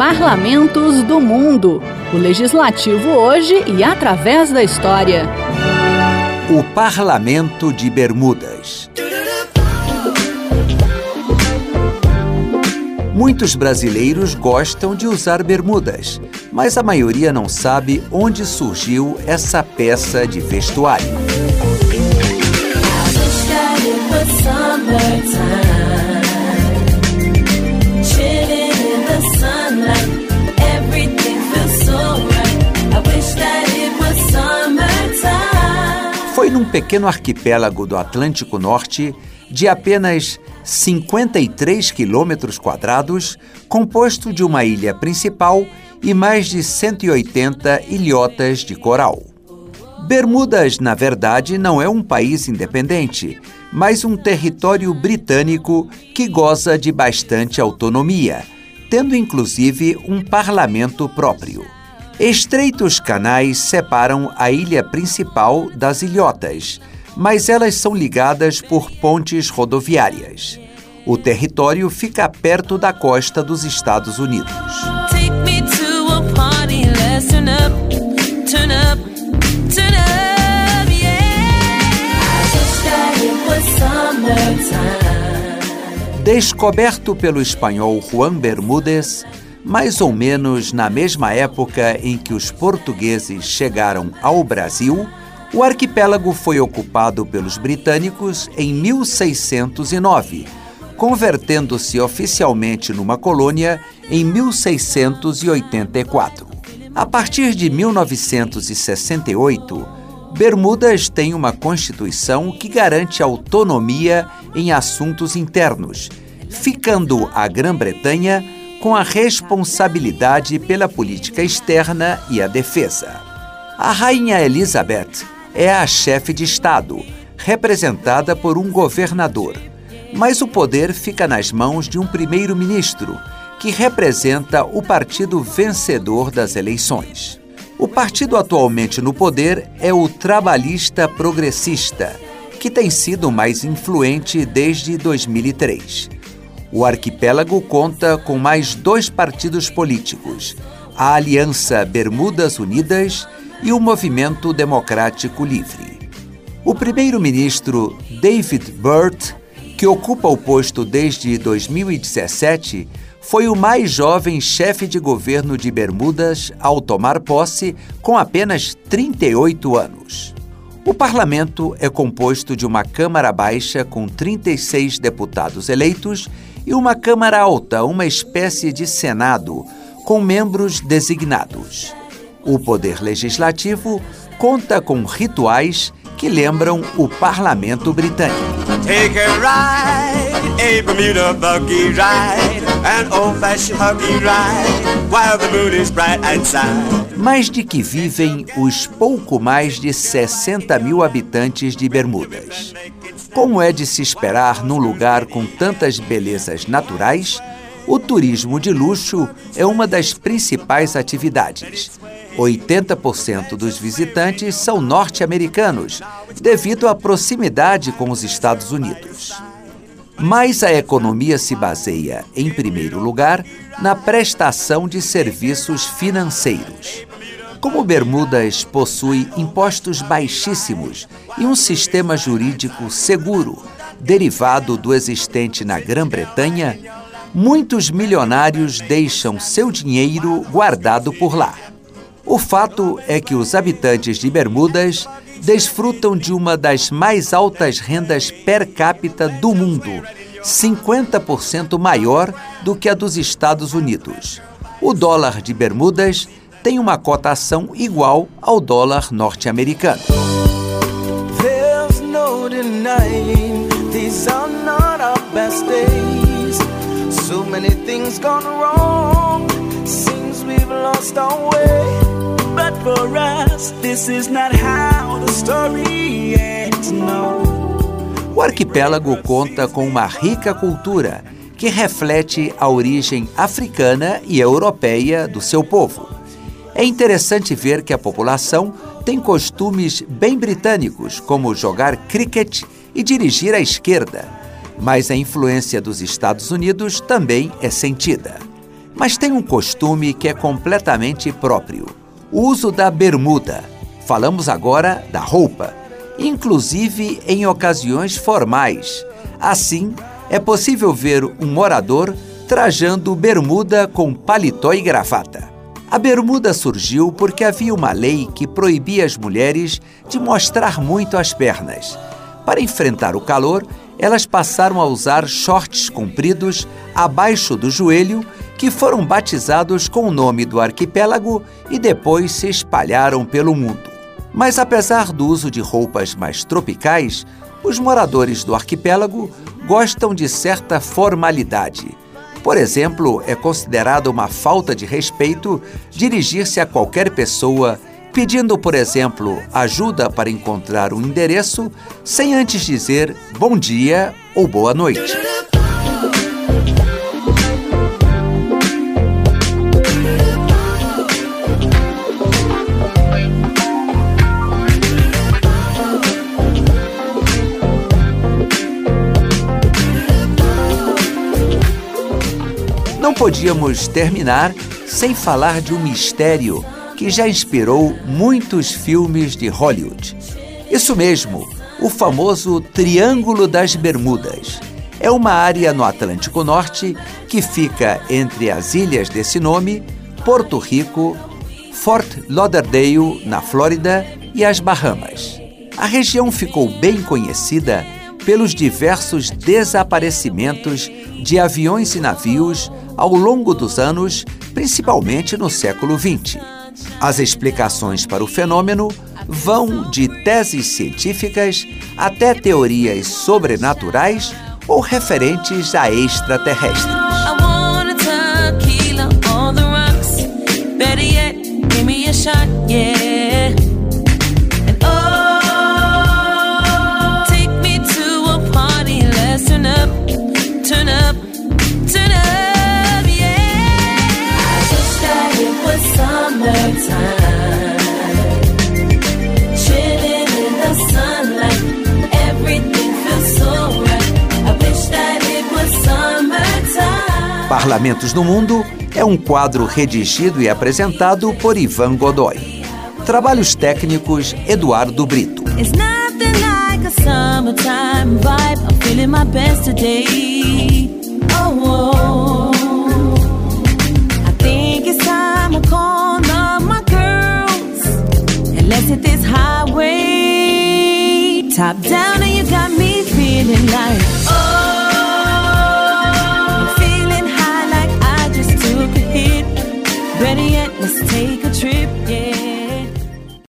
Parlamentos do Mundo. O legislativo hoje e através da história. O Parlamento de Bermudas. Muitos brasileiros gostam de usar bermudas, mas a maioria não sabe onde surgiu essa peça de vestuário. Pequeno arquipélago do Atlântico Norte, de apenas 53 quilômetros quadrados, composto de uma ilha principal e mais de 180 ilhotas de coral. Bermudas, na verdade, não é um país independente, mas um território britânico que goza de bastante autonomia, tendo inclusive um parlamento próprio. Estreitos canais separam a ilha principal das ilhotas, mas elas são ligadas por pontes rodoviárias. O território fica perto da costa dos Estados Unidos. Descoberto pelo espanhol Juan Bermúdez, mais ou menos na mesma época em que os portugueses chegaram ao Brasil, o arquipélago foi ocupado pelos britânicos em 1609, convertendo-se oficialmente numa colônia em 1684. A partir de 1968, Bermudas tem uma constituição que garante autonomia em assuntos internos, ficando a Grã-Bretanha com a responsabilidade pela política externa e a defesa. A Rainha Elizabeth é a chefe de Estado, representada por um governador, mas o poder fica nas mãos de um primeiro-ministro, que representa o partido vencedor das eleições. O partido atualmente no poder é o Trabalhista Progressista, que tem sido mais influente desde 2003. O arquipélago conta com mais dois partidos políticos: a Aliança Bermudas Unidas e o Movimento Democrático Livre. O primeiro-ministro David Burt, que ocupa o posto desde 2017, foi o mais jovem chefe de governo de Bermudas ao tomar posse com apenas 38 anos. O parlamento é composto de uma Câmara Baixa com 36 deputados eleitos e uma Câmara Alta, uma espécie de Senado, com membros designados. O Poder Legislativo conta com rituais que lembram o parlamento britânico. Take a ride, a Bermuda buggy ride, an old-fashioned ride, while the moon is bright outside. Mas de que vivem os pouco mais de 60 mil habitantes de Bermudas. Como é de se esperar num lugar com tantas belezas naturais, o turismo de luxo é uma das principais atividades. 80% dos visitantes são norte-americanos, devido à proximidade com os Estados Unidos. Mas a economia se baseia, em primeiro lugar, na prestação de serviços financeiros. Como Bermudas possui impostos baixíssimos e um sistema jurídico seguro, derivado do existente na Grã-Bretanha, muitos milionários deixam seu dinheiro guardado por lá. O fato é que os habitantes de Bermudas desfrutam de uma das mais altas rendas per capita do mundo, 50% maior do que a dos Estados Unidos. O dólar de Bermudas tem uma cotação igual ao dólar norte-americano. O arquipélago conta com uma rica cultura que reflete a origem africana e europeia do seu povo. É interessante ver que a população tem costumes bem britânicos, como jogar cricket e dirigir à esquerda, mas a influência dos Estados Unidos também é sentida. mas tem um costume que é completamente próprio: o uso da bermuda. Falamos agora da roupa, inclusive em ocasiões formais. Assim, é possível ver um morador trajando bermuda com paletó e gravata. A bermuda surgiu porque havia uma lei que proibia as mulheres de mostrar muito as pernas. Para enfrentar o calor, elas passaram a usar shorts compridos abaixo do joelho, que foram batizados com o nome do arquipélago e depois se espalharam pelo mundo. Mas apesar do uso de roupas mais tropicais, os moradores do arquipélago gostam de certa formalidade por exemplo, é considerado uma falta de respeito dirigir-se a qualquer pessoa pedindo, por exemplo, ajuda para encontrar um endereço sem antes dizer bom dia ou boa noite. Podíamos terminar sem falar de um mistério que já inspirou muitos filmes de Hollywood. Isso mesmo, o famoso Triângulo das Bermudas. É uma área no Atlântico Norte que fica entre as ilhas desse nome, Porto Rico, Fort Lauderdale, na Flórida, e as Bahamas. A região ficou bem conhecida pelos diversos desaparecimentos de aviões e navios ao longo dos anos, principalmente no século XX. As explicações para o fenômeno vão de teses científicas até teorias sobrenaturais ou referentes a extraterrestres. Parlamentos no Mundo é um quadro redigido e apresentado por Ivan Godoy. Trabalhos técnicos Eduardo Brito. Top down and you got me feeling like Better 去